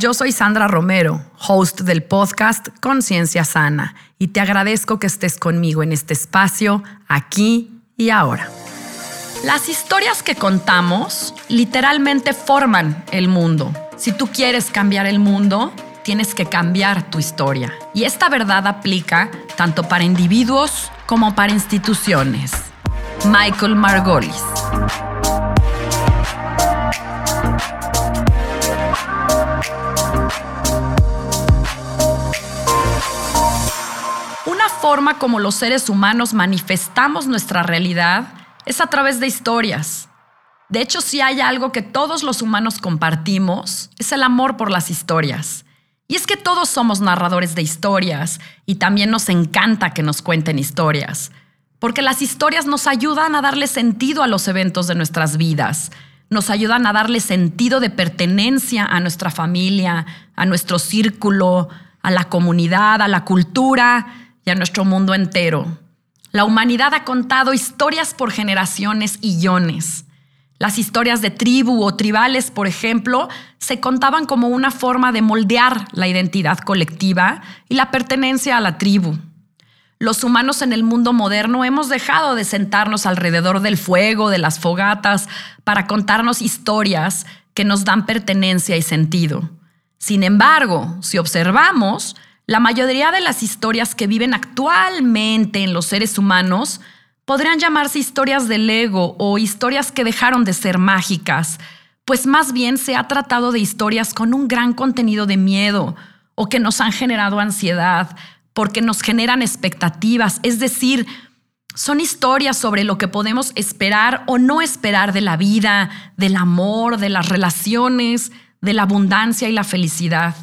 yo soy Sandra Romero, host del podcast Conciencia Sana, y te agradezco que estés conmigo en este espacio, aquí y ahora. Las historias que contamos literalmente forman el mundo. Si tú quieres cambiar el mundo, tienes que cambiar tu historia. Y esta verdad aplica tanto para individuos como para instituciones. Michael Margolis. Forma como los seres humanos manifestamos nuestra realidad es a través de historias. De hecho, si hay algo que todos los humanos compartimos, es el amor por las historias. Y es que todos somos narradores de historias y también nos encanta que nos cuenten historias, porque las historias nos ayudan a darle sentido a los eventos de nuestras vidas, nos ayudan a darle sentido de pertenencia a nuestra familia, a nuestro círculo, a la comunidad, a la cultura y a nuestro mundo entero. La humanidad ha contado historias por generaciones y iones. Las historias de tribu o tribales, por ejemplo, se contaban como una forma de moldear la identidad colectiva y la pertenencia a la tribu. Los humanos en el mundo moderno hemos dejado de sentarnos alrededor del fuego, de las fogatas, para contarnos historias que nos dan pertenencia y sentido. Sin embargo, si observamos, la mayoría de las historias que viven actualmente en los seres humanos podrían llamarse historias del ego o historias que dejaron de ser mágicas, pues más bien se ha tratado de historias con un gran contenido de miedo o que nos han generado ansiedad, porque nos generan expectativas, es decir, son historias sobre lo que podemos esperar o no esperar de la vida, del amor, de las relaciones, de la abundancia y la felicidad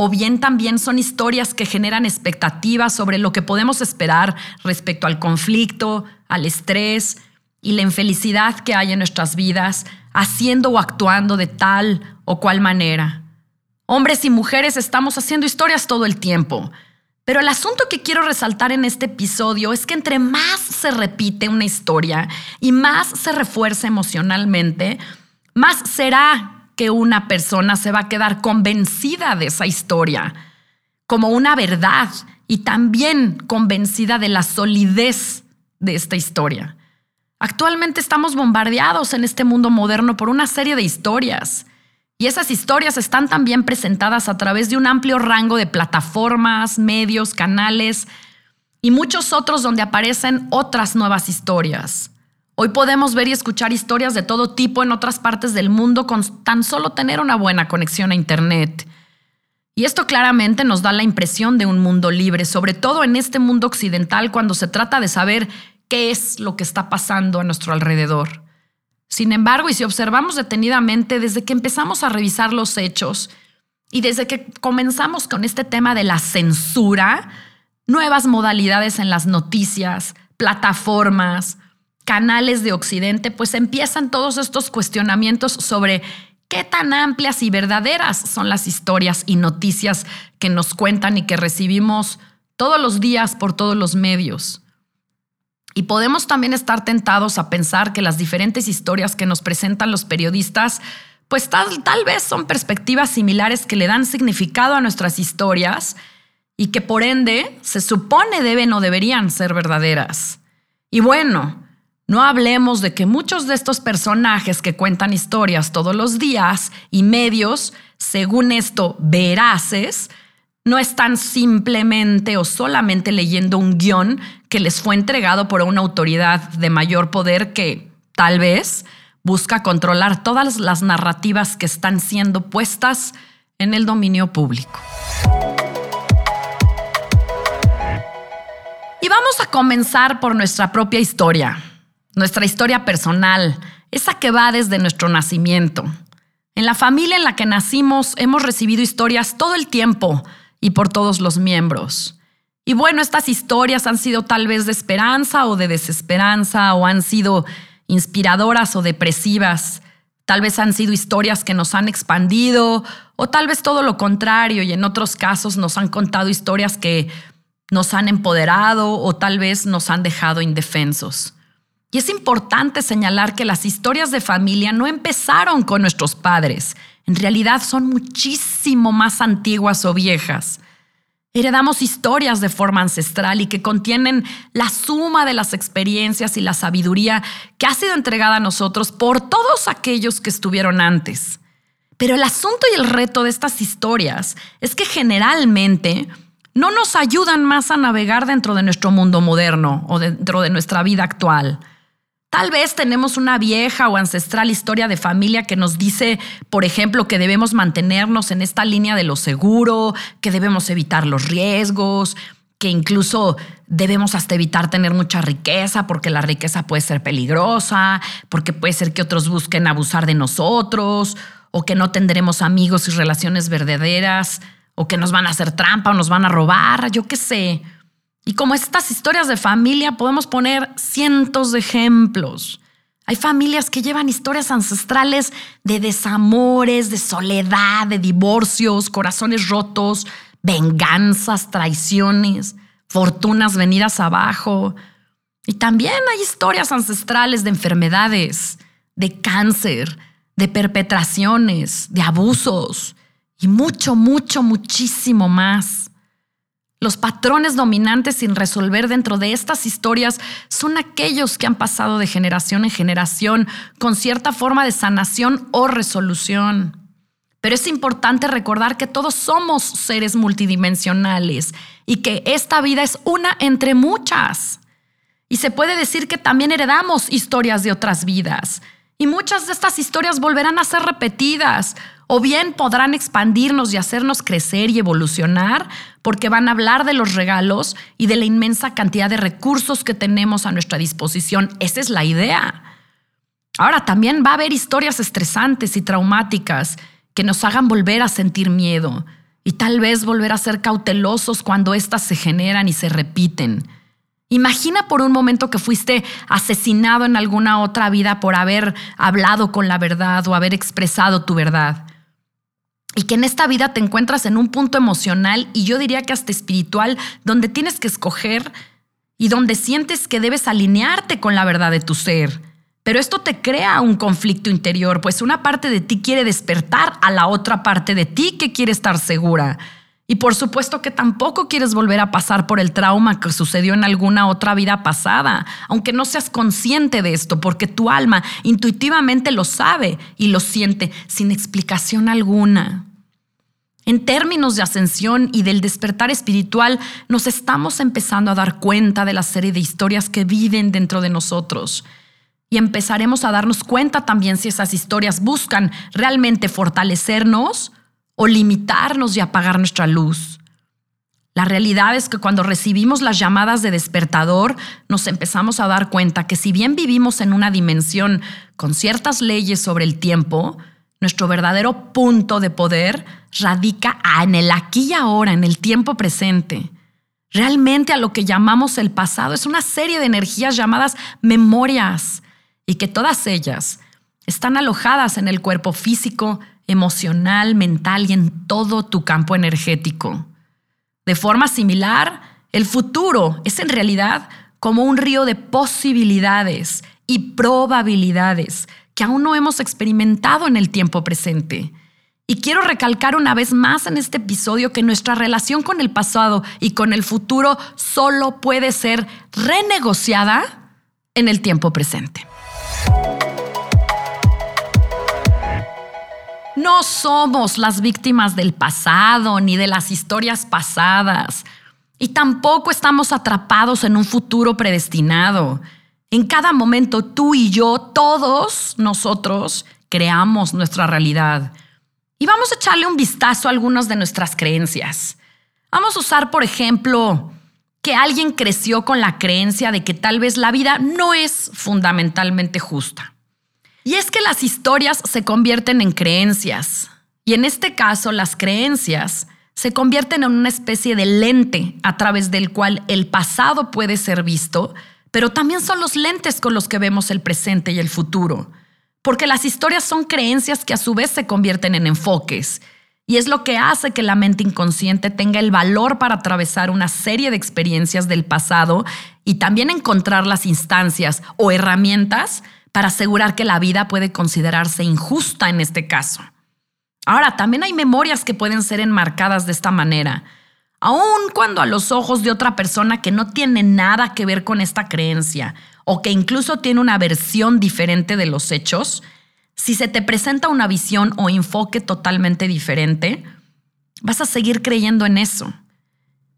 o bien también son historias que generan expectativas sobre lo que podemos esperar respecto al conflicto, al estrés y la infelicidad que hay en nuestras vidas, haciendo o actuando de tal o cual manera. Hombres y mujeres estamos haciendo historias todo el tiempo, pero el asunto que quiero resaltar en este episodio es que entre más se repite una historia y más se refuerza emocionalmente, más será que una persona se va a quedar convencida de esa historia como una verdad y también convencida de la solidez de esta historia. Actualmente estamos bombardeados en este mundo moderno por una serie de historias y esas historias están también presentadas a través de un amplio rango de plataformas, medios, canales y muchos otros donde aparecen otras nuevas historias. Hoy podemos ver y escuchar historias de todo tipo en otras partes del mundo con tan solo tener una buena conexión a Internet. Y esto claramente nos da la impresión de un mundo libre, sobre todo en este mundo occidental cuando se trata de saber qué es lo que está pasando a nuestro alrededor. Sin embargo, y si observamos detenidamente desde que empezamos a revisar los hechos y desde que comenzamos con este tema de la censura, nuevas modalidades en las noticias, plataformas, canales de Occidente, pues empiezan todos estos cuestionamientos sobre qué tan amplias y verdaderas son las historias y noticias que nos cuentan y que recibimos todos los días por todos los medios. Y podemos también estar tentados a pensar que las diferentes historias que nos presentan los periodistas, pues tal, tal vez son perspectivas similares que le dan significado a nuestras historias y que por ende se supone deben o deberían ser verdaderas. Y bueno, no hablemos de que muchos de estos personajes que cuentan historias todos los días y medios, según esto, veraces, no están simplemente o solamente leyendo un guion que les fue entregado por una autoridad de mayor poder que, tal vez, busca controlar todas las narrativas que están siendo puestas en el dominio público. Y vamos a comenzar por nuestra propia historia nuestra historia personal, esa que va desde nuestro nacimiento. En la familia en la que nacimos hemos recibido historias todo el tiempo y por todos los miembros. Y bueno, estas historias han sido tal vez de esperanza o de desesperanza, o han sido inspiradoras o depresivas. Tal vez han sido historias que nos han expandido, o tal vez todo lo contrario, y en otros casos nos han contado historias que nos han empoderado o tal vez nos han dejado indefensos. Y es importante señalar que las historias de familia no empezaron con nuestros padres, en realidad son muchísimo más antiguas o viejas. Heredamos historias de forma ancestral y que contienen la suma de las experiencias y la sabiduría que ha sido entregada a nosotros por todos aquellos que estuvieron antes. Pero el asunto y el reto de estas historias es que generalmente no nos ayudan más a navegar dentro de nuestro mundo moderno o dentro de nuestra vida actual. Tal vez tenemos una vieja o ancestral historia de familia que nos dice, por ejemplo, que debemos mantenernos en esta línea de lo seguro, que debemos evitar los riesgos, que incluso debemos hasta evitar tener mucha riqueza porque la riqueza puede ser peligrosa, porque puede ser que otros busquen abusar de nosotros, o que no tendremos amigos y relaciones verdaderas, o que nos van a hacer trampa o nos van a robar, yo qué sé. Y como estas historias de familia, podemos poner cientos de ejemplos. Hay familias que llevan historias ancestrales de desamores, de soledad, de divorcios, corazones rotos, venganzas, traiciones, fortunas venidas abajo. Y también hay historias ancestrales de enfermedades, de cáncer, de perpetraciones, de abusos y mucho, mucho, muchísimo más. Los patrones dominantes sin resolver dentro de estas historias son aquellos que han pasado de generación en generación con cierta forma de sanación o resolución. Pero es importante recordar que todos somos seres multidimensionales y que esta vida es una entre muchas. Y se puede decir que también heredamos historias de otras vidas. Y muchas de estas historias volverán a ser repetidas o bien podrán expandirnos y hacernos crecer y evolucionar porque van a hablar de los regalos y de la inmensa cantidad de recursos que tenemos a nuestra disposición. Esa es la idea. Ahora también va a haber historias estresantes y traumáticas que nos hagan volver a sentir miedo y tal vez volver a ser cautelosos cuando éstas se generan y se repiten. Imagina por un momento que fuiste asesinado en alguna otra vida por haber hablado con la verdad o haber expresado tu verdad y que en esta vida te encuentras en un punto emocional y yo diría que hasta espiritual donde tienes que escoger y donde sientes que debes alinearte con la verdad de tu ser. Pero esto te crea un conflicto interior, pues una parte de ti quiere despertar a la otra parte de ti que quiere estar segura. Y por supuesto que tampoco quieres volver a pasar por el trauma que sucedió en alguna otra vida pasada, aunque no seas consciente de esto, porque tu alma intuitivamente lo sabe y lo siente sin explicación alguna. En términos de ascensión y del despertar espiritual, nos estamos empezando a dar cuenta de la serie de historias que viven dentro de nosotros. Y empezaremos a darnos cuenta también si esas historias buscan realmente fortalecernos o limitarnos y apagar nuestra luz. La realidad es que cuando recibimos las llamadas de despertador, nos empezamos a dar cuenta que si bien vivimos en una dimensión con ciertas leyes sobre el tiempo, nuestro verdadero punto de poder radica en el aquí y ahora, en el tiempo presente. Realmente a lo que llamamos el pasado es una serie de energías llamadas memorias y que todas ellas están alojadas en el cuerpo físico, emocional, mental y en todo tu campo energético. De forma similar, el futuro es en realidad como un río de posibilidades y probabilidades que aún no hemos experimentado en el tiempo presente. Y quiero recalcar una vez más en este episodio que nuestra relación con el pasado y con el futuro solo puede ser renegociada en el tiempo presente. No somos las víctimas del pasado ni de las historias pasadas. Y tampoco estamos atrapados en un futuro predestinado. En cada momento tú y yo, todos nosotros, creamos nuestra realidad. Y vamos a echarle un vistazo a algunas de nuestras creencias. Vamos a usar, por ejemplo, que alguien creció con la creencia de que tal vez la vida no es fundamentalmente justa. Y es que las historias se convierten en creencias. Y en este caso, las creencias se convierten en una especie de lente a través del cual el pasado puede ser visto, pero también son los lentes con los que vemos el presente y el futuro. Porque las historias son creencias que a su vez se convierten en enfoques. Y es lo que hace que la mente inconsciente tenga el valor para atravesar una serie de experiencias del pasado y también encontrar las instancias o herramientas para asegurar que la vida puede considerarse injusta en este caso. Ahora, también hay memorias que pueden ser enmarcadas de esta manera, aun cuando a los ojos de otra persona que no tiene nada que ver con esta creencia o que incluso tiene una versión diferente de los hechos, si se te presenta una visión o enfoque totalmente diferente, vas a seguir creyendo en eso.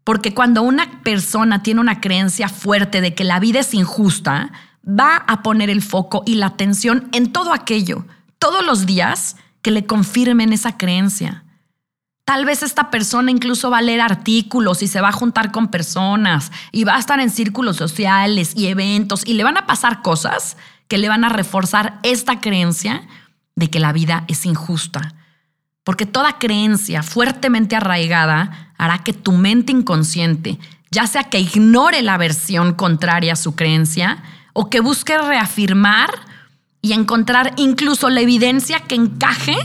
Porque cuando una persona tiene una creencia fuerte de que la vida es injusta, va a poner el foco y la atención en todo aquello, todos los días, que le confirmen esa creencia. Tal vez esta persona incluso va a leer artículos y se va a juntar con personas y va a estar en círculos sociales y eventos y le van a pasar cosas que le van a reforzar esta creencia de que la vida es injusta. Porque toda creencia fuertemente arraigada hará que tu mente inconsciente, ya sea que ignore la versión contraria a su creencia o que busque reafirmar y encontrar incluso la evidencia que encaje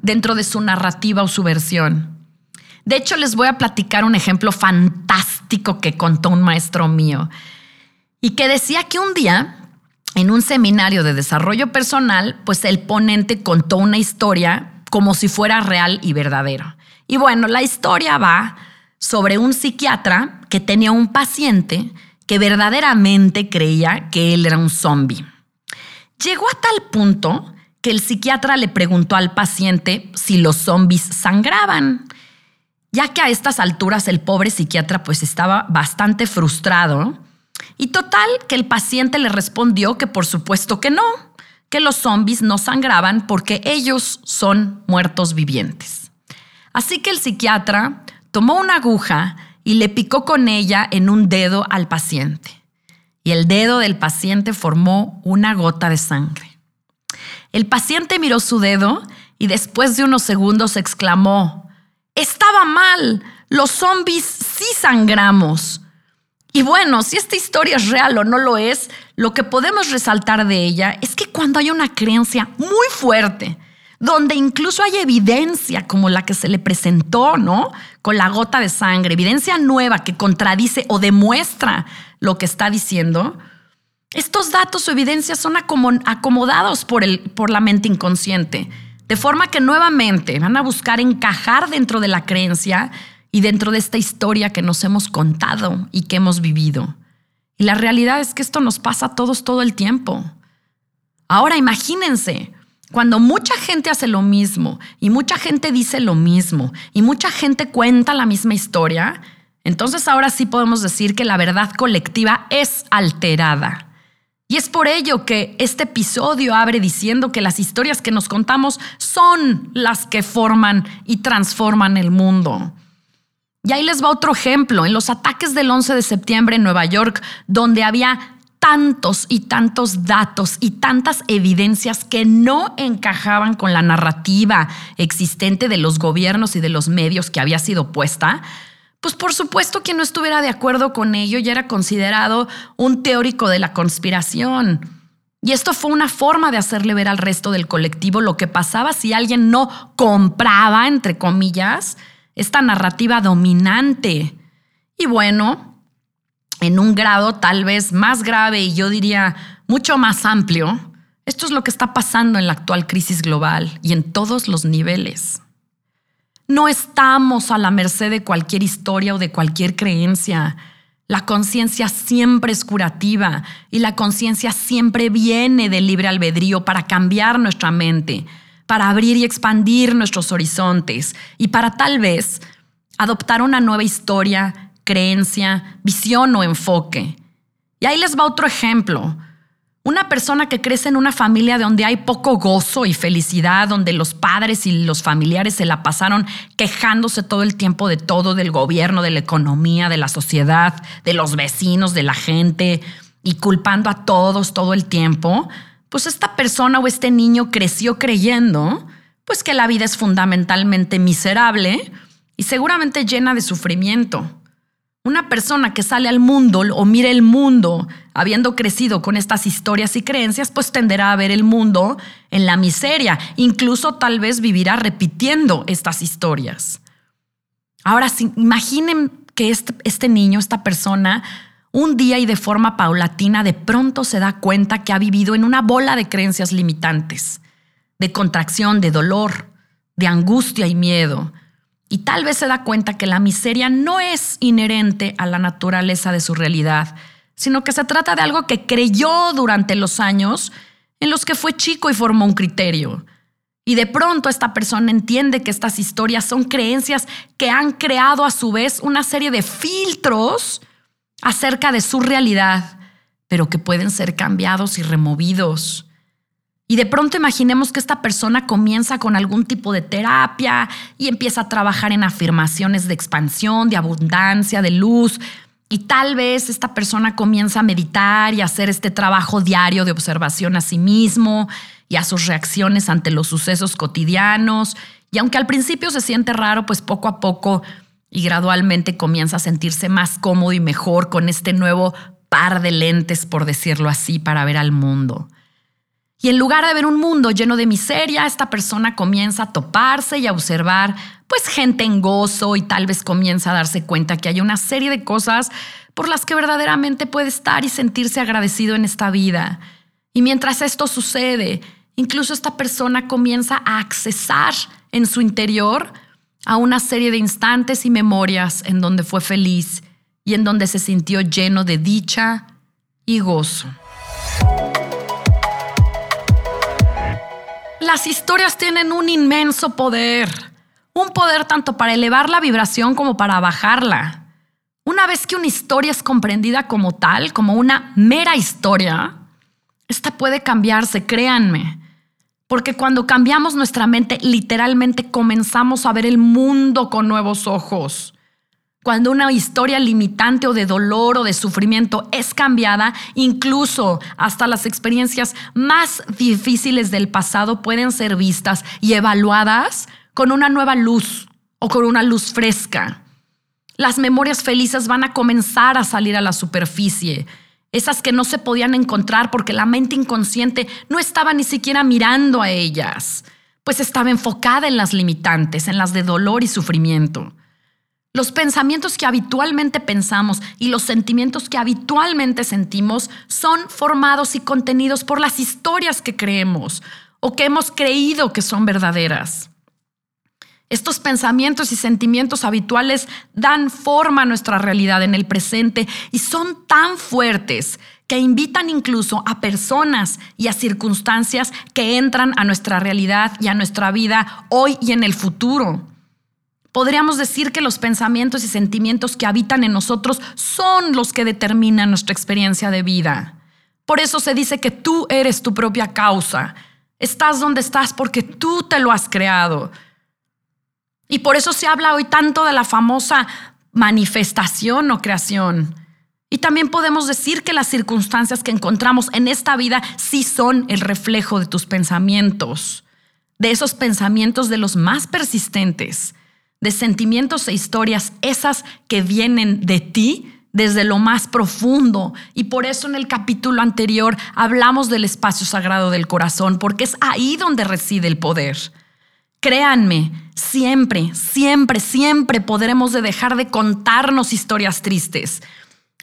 dentro de su narrativa o su versión. De hecho, les voy a platicar un ejemplo fantástico que contó un maestro mío y que decía que un día, en un seminario de desarrollo personal, pues el ponente contó una historia como si fuera real y verdadero. Y bueno, la historia va sobre un psiquiatra que tenía un paciente que verdaderamente creía que él era un zombie. Llegó a tal punto que el psiquiatra le preguntó al paciente si los zombies sangraban, ya que a estas alturas el pobre psiquiatra pues estaba bastante frustrado. Y total que el paciente le respondió que por supuesto que no, que los zombies no sangraban porque ellos son muertos vivientes. Así que el psiquiatra tomó una aguja y le picó con ella en un dedo al paciente y el dedo del paciente formó una gota de sangre. El paciente miró su dedo y después de unos segundos exclamó, estaba mal, los zombies sí sangramos. Y bueno, si esta historia es real o no lo es, lo que podemos resaltar de ella es que cuando hay una creencia muy fuerte, donde incluso hay evidencia como la que se le presentó, ¿no? Con la gota de sangre, evidencia nueva que contradice o demuestra lo que está diciendo, estos datos o evidencias son acomodados por, el, por la mente inconsciente, de forma que nuevamente van a buscar encajar dentro de la creencia y dentro de esta historia que nos hemos contado y que hemos vivido. Y la realidad es que esto nos pasa a todos todo el tiempo. Ahora imagínense, cuando mucha gente hace lo mismo y mucha gente dice lo mismo y mucha gente cuenta la misma historia, entonces ahora sí podemos decir que la verdad colectiva es alterada. Y es por ello que este episodio abre diciendo que las historias que nos contamos son las que forman y transforman el mundo. Y ahí les va otro ejemplo. En los ataques del 11 de septiembre en Nueva York, donde había tantos y tantos datos y tantas evidencias que no encajaban con la narrativa existente de los gobiernos y de los medios que había sido puesta, pues por supuesto quien no estuviera de acuerdo con ello ya era considerado un teórico de la conspiración. Y esto fue una forma de hacerle ver al resto del colectivo lo que pasaba si alguien no compraba, entre comillas, esta narrativa dominante. Y bueno, en un grado tal vez más grave y yo diría mucho más amplio, esto es lo que está pasando en la actual crisis global y en todos los niveles. No estamos a la merced de cualquier historia o de cualquier creencia. La conciencia siempre es curativa y la conciencia siempre viene del libre albedrío para cambiar nuestra mente, para abrir y expandir nuestros horizontes y para tal vez adoptar una nueva historia creencia, visión o enfoque. Y ahí les va otro ejemplo. Una persona que crece en una familia donde hay poco gozo y felicidad, donde los padres y los familiares se la pasaron quejándose todo el tiempo de todo, del gobierno, de la economía, de la sociedad, de los vecinos, de la gente, y culpando a todos todo el tiempo, pues esta persona o este niño creció creyendo pues que la vida es fundamentalmente miserable y seguramente llena de sufrimiento. Una persona que sale al mundo o mire el mundo habiendo crecido con estas historias y creencias, pues tenderá a ver el mundo en la miseria, incluso tal vez vivirá repitiendo estas historias. Ahora, imaginen que este, este niño, esta persona, un día y de forma paulatina de pronto se da cuenta que ha vivido en una bola de creencias limitantes, de contracción, de dolor, de angustia y miedo, y tal vez se da cuenta que la miseria no es inherente a la naturaleza de su realidad, sino que se trata de algo que creyó durante los años en los que fue chico y formó un criterio. Y de pronto esta persona entiende que estas historias son creencias que han creado a su vez una serie de filtros acerca de su realidad, pero que pueden ser cambiados y removidos. Y de pronto imaginemos que esta persona comienza con algún tipo de terapia y empieza a trabajar en afirmaciones de expansión, de abundancia, de luz. Y tal vez esta persona comienza a meditar y a hacer este trabajo diario de observación a sí mismo y a sus reacciones ante los sucesos cotidianos. Y aunque al principio se siente raro, pues poco a poco y gradualmente comienza a sentirse más cómodo y mejor con este nuevo par de lentes, por decirlo así, para ver al mundo. Y en lugar de ver un mundo lleno de miseria, esta persona comienza a toparse y a observar pues gente en gozo y tal vez comienza a darse cuenta que hay una serie de cosas por las que verdaderamente puede estar y sentirse agradecido en esta vida. Y mientras esto sucede, incluso esta persona comienza a accesar en su interior a una serie de instantes y memorias en donde fue feliz y en donde se sintió lleno de dicha y gozo. Las historias tienen un inmenso poder, un poder tanto para elevar la vibración como para bajarla. Una vez que una historia es comprendida como tal, como una mera historia, esta puede cambiarse, créanme. Porque cuando cambiamos nuestra mente, literalmente comenzamos a ver el mundo con nuevos ojos. Cuando una historia limitante o de dolor o de sufrimiento es cambiada, incluso hasta las experiencias más difíciles del pasado pueden ser vistas y evaluadas con una nueva luz o con una luz fresca. Las memorias felices van a comenzar a salir a la superficie, esas que no se podían encontrar porque la mente inconsciente no estaba ni siquiera mirando a ellas, pues estaba enfocada en las limitantes, en las de dolor y sufrimiento. Los pensamientos que habitualmente pensamos y los sentimientos que habitualmente sentimos son formados y contenidos por las historias que creemos o que hemos creído que son verdaderas. Estos pensamientos y sentimientos habituales dan forma a nuestra realidad en el presente y son tan fuertes que invitan incluso a personas y a circunstancias que entran a nuestra realidad y a nuestra vida hoy y en el futuro. Podríamos decir que los pensamientos y sentimientos que habitan en nosotros son los que determinan nuestra experiencia de vida. Por eso se dice que tú eres tu propia causa. Estás donde estás porque tú te lo has creado. Y por eso se habla hoy tanto de la famosa manifestación o creación. Y también podemos decir que las circunstancias que encontramos en esta vida sí son el reflejo de tus pensamientos, de esos pensamientos de los más persistentes de sentimientos e historias, esas que vienen de ti desde lo más profundo. Y por eso en el capítulo anterior hablamos del espacio sagrado del corazón, porque es ahí donde reside el poder. Créanme, siempre, siempre, siempre podremos de dejar de contarnos historias tristes.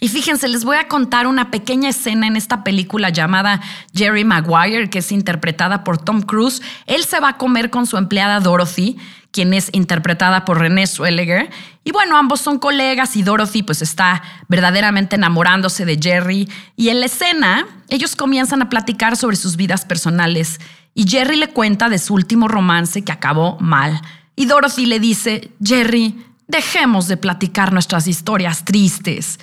Y fíjense, les voy a contar una pequeña escena en esta película llamada Jerry Maguire, que es interpretada por Tom Cruise. Él se va a comer con su empleada Dorothy quien es interpretada por Renée Zellweger. Y bueno, ambos son colegas y Dorothy pues está verdaderamente enamorándose de Jerry. Y en la escena, ellos comienzan a platicar sobre sus vidas personales y Jerry le cuenta de su último romance que acabó mal. Y Dorothy le dice, Jerry, dejemos de platicar nuestras historias tristes.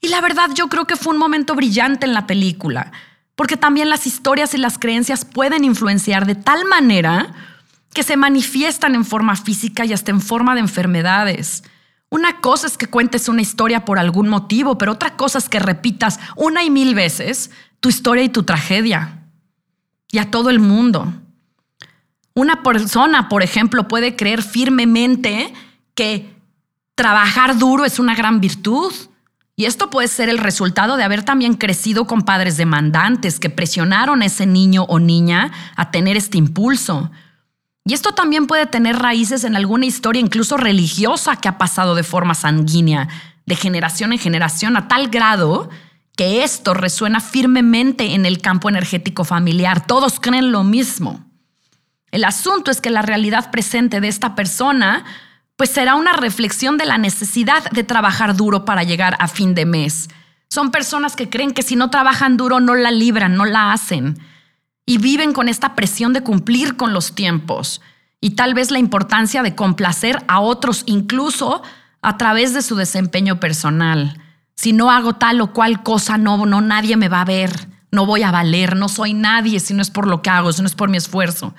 Y la verdad yo creo que fue un momento brillante en la película, porque también las historias y las creencias pueden influenciar de tal manera que se manifiestan en forma física y hasta en forma de enfermedades. Una cosa es que cuentes una historia por algún motivo, pero otra cosa es que repitas una y mil veces tu historia y tu tragedia. Y a todo el mundo. Una persona, por ejemplo, puede creer firmemente que trabajar duro es una gran virtud. Y esto puede ser el resultado de haber también crecido con padres demandantes que presionaron a ese niño o niña a tener este impulso. Y esto también puede tener raíces en alguna historia incluso religiosa que ha pasado de forma sanguínea, de generación en generación, a tal grado que esto resuena firmemente en el campo energético familiar. Todos creen lo mismo. El asunto es que la realidad presente de esta persona pues será una reflexión de la necesidad de trabajar duro para llegar a fin de mes. Son personas que creen que si no trabajan duro no la libran, no la hacen. Y viven con esta presión de cumplir con los tiempos y tal vez la importancia de complacer a otros incluso a través de su desempeño personal. Si no hago tal o cual cosa, no, no, nadie me va a ver, no voy a valer, no soy nadie si no es por lo que hago, si no es por mi esfuerzo.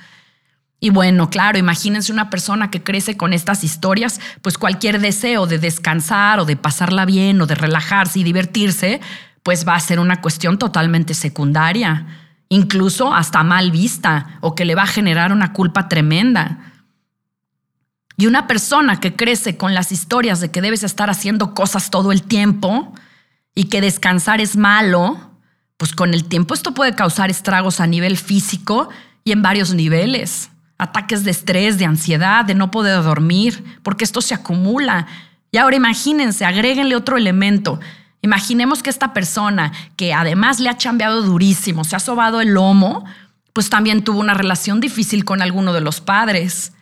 Y bueno, claro, imagínense una persona que crece con estas historias, pues cualquier deseo de descansar o de pasarla bien o de relajarse y divertirse, pues va a ser una cuestión totalmente secundaria, incluso hasta mal vista o que le va a generar una culpa tremenda. Y una persona que crece con las historias de que debes estar haciendo cosas todo el tiempo y que descansar es malo, pues con el tiempo esto puede causar estragos a nivel físico y en varios niveles ataques de estrés, de ansiedad, de no poder dormir, porque esto se acumula. Y ahora imagínense, agréguenle otro elemento. Imaginemos que esta persona, que además le ha chambeado durísimo, se ha sobado el lomo, pues también tuvo una relación difícil con alguno de los padres.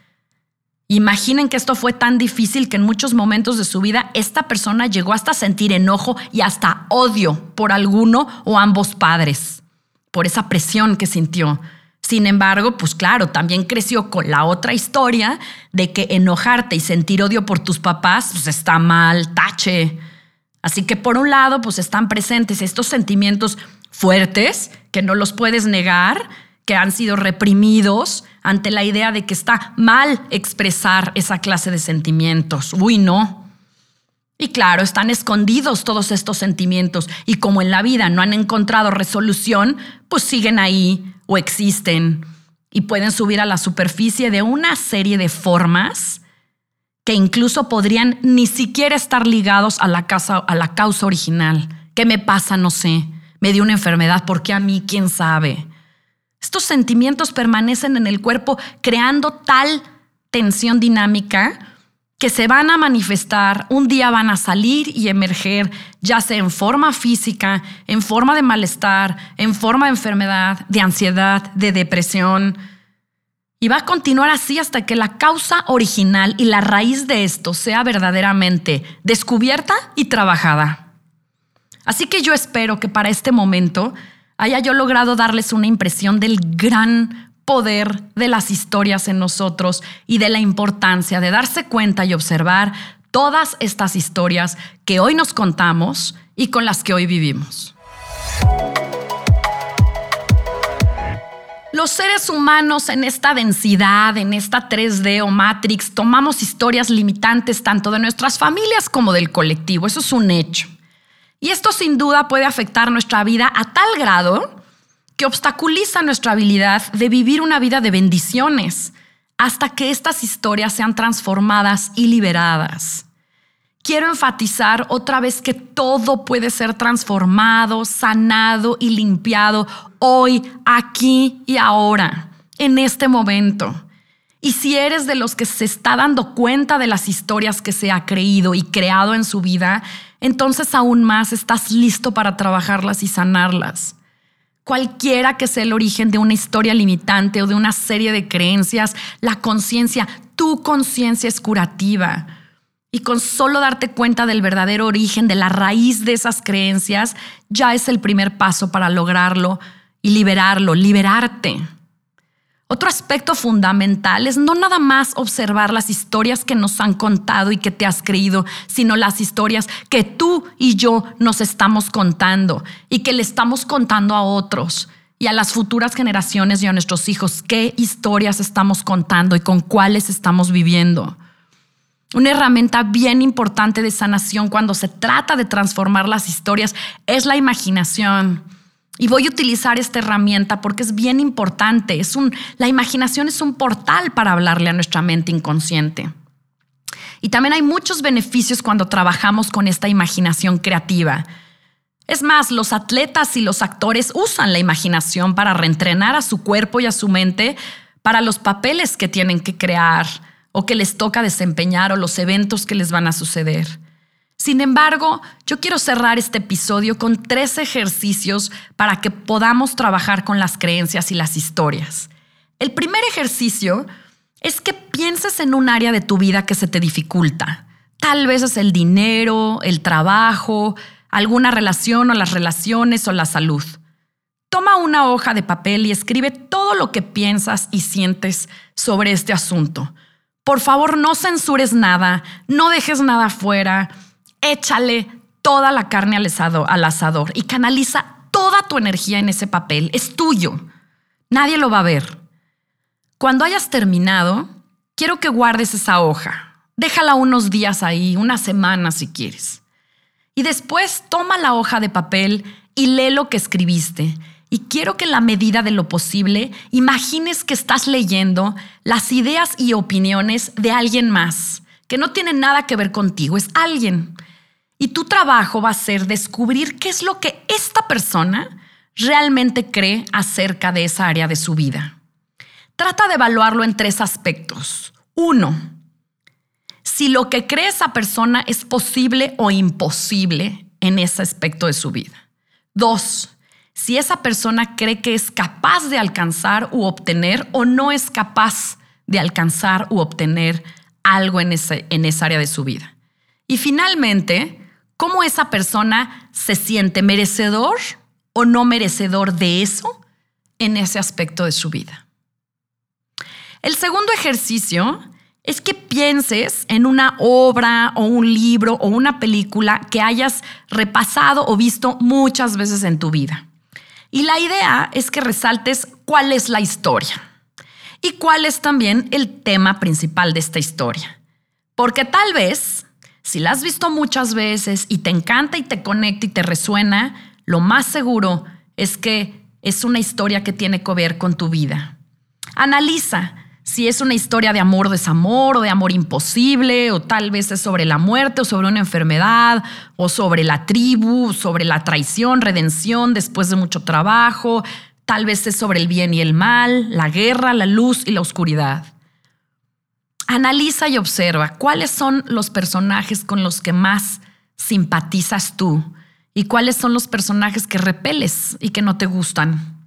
Imaginen que esto fue tan difícil que en muchos momentos de su vida esta persona llegó hasta sentir enojo y hasta odio por alguno o ambos padres, por esa presión que sintió. Sin embargo, pues claro, también creció con la otra historia de que enojarte y sentir odio por tus papás, pues está mal, tache. Así que por un lado, pues están presentes estos sentimientos fuertes que no los puedes negar, que han sido reprimidos ante la idea de que está mal expresar esa clase de sentimientos. Uy, no. Y claro, están escondidos todos estos sentimientos y como en la vida no han encontrado resolución, pues siguen ahí o existen y pueden subir a la superficie de una serie de formas que incluso podrían ni siquiera estar ligados a la, a la causa original. ¿Qué me pasa? No sé. Me dio una enfermedad. ¿Por qué a mí? ¿Quién sabe? Estos sentimientos permanecen en el cuerpo creando tal tensión dinámica que se van a manifestar, un día van a salir y emerger, ya sea en forma física, en forma de malestar, en forma de enfermedad, de ansiedad, de depresión. Y va a continuar así hasta que la causa original y la raíz de esto sea verdaderamente descubierta y trabajada. Así que yo espero que para este momento haya yo logrado darles una impresión del gran poder de las historias en nosotros y de la importancia de darse cuenta y observar todas estas historias que hoy nos contamos y con las que hoy vivimos. Los seres humanos en esta densidad, en esta 3D o Matrix, tomamos historias limitantes tanto de nuestras familias como del colectivo. Eso es un hecho. Y esto sin duda puede afectar nuestra vida a tal grado que obstaculiza nuestra habilidad de vivir una vida de bendiciones hasta que estas historias sean transformadas y liberadas. Quiero enfatizar otra vez que todo puede ser transformado, sanado y limpiado hoy, aquí y ahora, en este momento. Y si eres de los que se está dando cuenta de las historias que se ha creído y creado en su vida, entonces aún más estás listo para trabajarlas y sanarlas. Cualquiera que sea el origen de una historia limitante o de una serie de creencias, la conciencia, tu conciencia es curativa. Y con solo darte cuenta del verdadero origen, de la raíz de esas creencias, ya es el primer paso para lograrlo y liberarlo, liberarte. Otro aspecto fundamental es no nada más observar las historias que nos han contado y que te has creído, sino las historias que tú y yo nos estamos contando y que le estamos contando a otros y a las futuras generaciones y a nuestros hijos qué historias estamos contando y con cuáles estamos viviendo. Una herramienta bien importante de sanación cuando se trata de transformar las historias es la imaginación. Y voy a utilizar esta herramienta porque es bien importante. Es un, la imaginación es un portal para hablarle a nuestra mente inconsciente. Y también hay muchos beneficios cuando trabajamos con esta imaginación creativa. Es más, los atletas y los actores usan la imaginación para reentrenar a su cuerpo y a su mente para los papeles que tienen que crear o que les toca desempeñar o los eventos que les van a suceder. Sin embargo, yo quiero cerrar este episodio con tres ejercicios para que podamos trabajar con las creencias y las historias. El primer ejercicio es que pienses en un área de tu vida que se te dificulta. Tal vez es el dinero, el trabajo, alguna relación o las relaciones o la salud. Toma una hoja de papel y escribe todo lo que piensas y sientes sobre este asunto. Por favor, no censures nada, no dejes nada fuera, échale toda la carne al al asador y canaliza toda tu energía en ese papel. Es tuyo. Nadie lo va a ver. Cuando hayas terminado, quiero que guardes esa hoja. Déjala unos días ahí, una semana si quieres. Y después toma la hoja de papel y lee lo que escribiste. Y quiero que en la medida de lo posible imagines que estás leyendo las ideas y opiniones de alguien más, que no tiene nada que ver contigo, es alguien. Y tu trabajo va a ser descubrir qué es lo que esta persona realmente cree acerca de esa área de su vida. Trata de evaluarlo en tres aspectos. Uno, si lo que cree esa persona es posible o imposible en ese aspecto de su vida. Dos, si esa persona cree que es capaz de alcanzar u obtener o no es capaz de alcanzar u obtener algo en, ese, en esa área de su vida. Y finalmente, cómo esa persona se siente merecedor o no merecedor de eso en ese aspecto de su vida. El segundo ejercicio es que pienses en una obra o un libro o una película que hayas repasado o visto muchas veces en tu vida. Y la idea es que resaltes cuál es la historia y cuál es también el tema principal de esta historia. Porque tal vez, si la has visto muchas veces y te encanta y te conecta y te resuena, lo más seguro es que es una historia que tiene que ver con tu vida. Analiza si es una historia de amor desamor o de amor imposible, o tal vez es sobre la muerte o sobre una enfermedad, o sobre la tribu, sobre la traición, redención después de mucho trabajo, tal vez es sobre el bien y el mal, la guerra, la luz y la oscuridad. Analiza y observa cuáles son los personajes con los que más simpatizas tú y cuáles son los personajes que repeles y que no te gustan.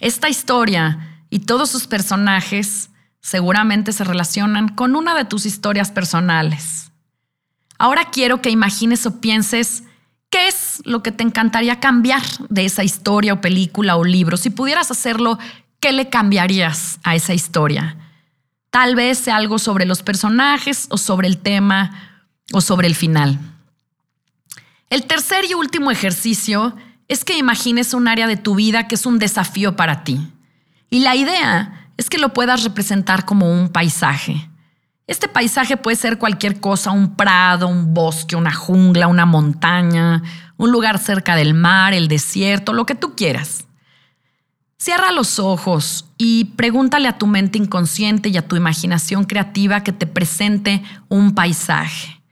Esta historia y todos sus personajes seguramente se relacionan con una de tus historias personales. Ahora quiero que imagines o pienses qué es lo que te encantaría cambiar de esa historia o película o libro. Si pudieras hacerlo, ¿qué le cambiarías a esa historia? Tal vez sea algo sobre los personajes o sobre el tema o sobre el final. El tercer y último ejercicio es que imagines un área de tu vida que es un desafío para ti. Y la idea es que lo puedas representar como un paisaje. Este paisaje puede ser cualquier cosa, un prado, un bosque, una jungla, una montaña, un lugar cerca del mar, el desierto, lo que tú quieras. Cierra los ojos y pregúntale a tu mente inconsciente y a tu imaginación creativa que te presente un paisaje.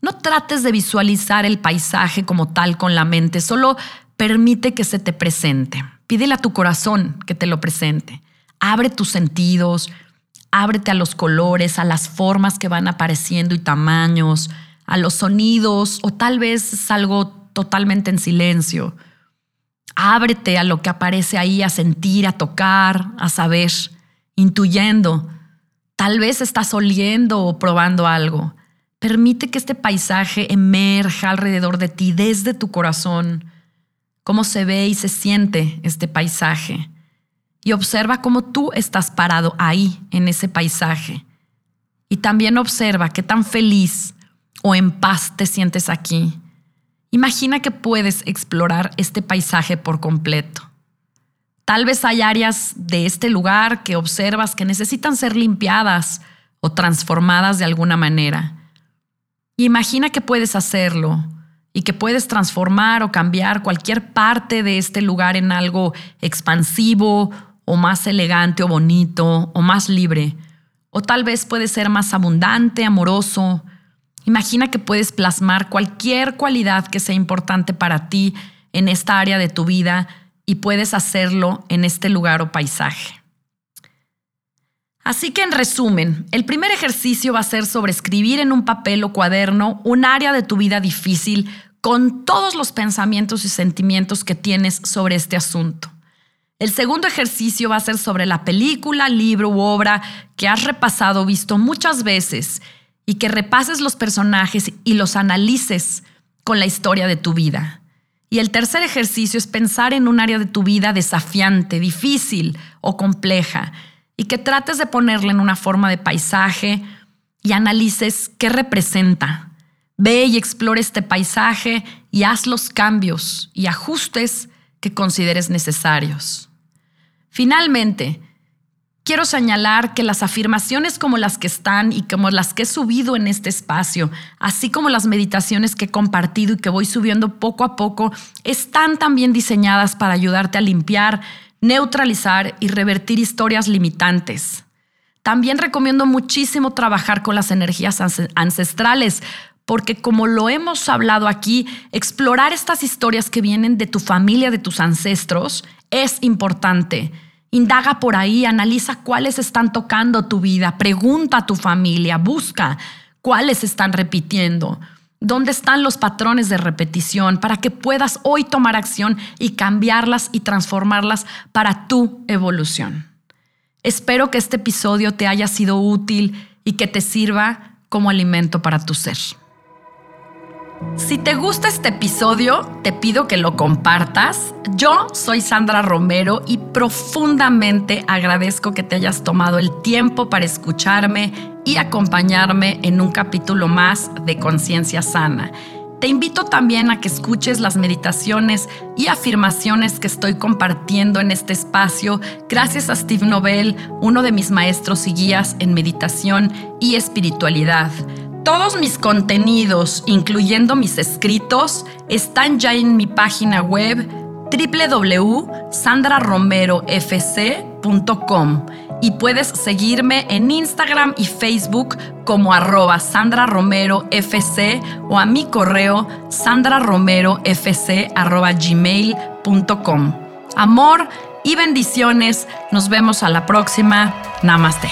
No trates de visualizar el paisaje como tal con la mente, solo permite que se te presente. Pídele a tu corazón que te lo presente. Abre tus sentidos, ábrete a los colores, a las formas que van apareciendo y tamaños, a los sonidos o tal vez es algo totalmente en silencio. Ábrete a lo que aparece ahí, a sentir, a tocar, a saber, intuyendo. Tal vez estás oliendo o probando algo. Permite que este paisaje emerja alrededor de ti desde tu corazón. Cómo se ve y se siente este paisaje y observa cómo tú estás parado ahí, en ese paisaje. Y también observa qué tan feliz o en paz te sientes aquí. Imagina que puedes explorar este paisaje por completo. Tal vez hay áreas de este lugar que observas que necesitan ser limpiadas o transformadas de alguna manera. Imagina que puedes hacerlo y que puedes transformar o cambiar cualquier parte de este lugar en algo expansivo o más elegante o bonito o más libre. O tal vez puede ser más abundante, amoroso, Imagina que puedes plasmar cualquier cualidad que sea importante para ti en esta área de tu vida y puedes hacerlo en este lugar o paisaje. Así que en resumen, el primer ejercicio va a ser sobre escribir en un papel o cuaderno un área de tu vida difícil con todos los pensamientos y sentimientos que tienes sobre este asunto. El segundo ejercicio va a ser sobre la película, libro u obra que has repasado visto muchas veces y que repases los personajes y los analices con la historia de tu vida. Y el tercer ejercicio es pensar en un área de tu vida desafiante, difícil o compleja y que trates de ponerla en una forma de paisaje y analices qué representa. Ve y explora este paisaje y haz los cambios y ajustes que consideres necesarios. Finalmente, quiero señalar que las afirmaciones como las que están y como las que he subido en este espacio, así como las meditaciones que he compartido y que voy subiendo poco a poco, están también diseñadas para ayudarte a limpiar neutralizar y revertir historias limitantes. También recomiendo muchísimo trabajar con las energías ancestrales, porque como lo hemos hablado aquí, explorar estas historias que vienen de tu familia, de tus ancestros, es importante. Indaga por ahí, analiza cuáles están tocando tu vida, pregunta a tu familia, busca cuáles están repitiendo. ¿Dónde están los patrones de repetición para que puedas hoy tomar acción y cambiarlas y transformarlas para tu evolución? Espero que este episodio te haya sido útil y que te sirva como alimento para tu ser. Si te gusta este episodio, te pido que lo compartas. Yo soy Sandra Romero y profundamente agradezco que te hayas tomado el tiempo para escucharme y acompañarme en un capítulo más de Conciencia Sana. Te invito también a que escuches las meditaciones y afirmaciones que estoy compartiendo en este espacio gracias a Steve Nobel, uno de mis maestros y guías en meditación y espiritualidad. Todos mis contenidos, incluyendo mis escritos, están ya en mi página web www.sandraromerofc.com y puedes seguirme en Instagram y Facebook como arroba Sandra Romero FC o a mi correo sandraromerofc.gmail.com. Amor y bendiciones. Nos vemos a la próxima. Namaste.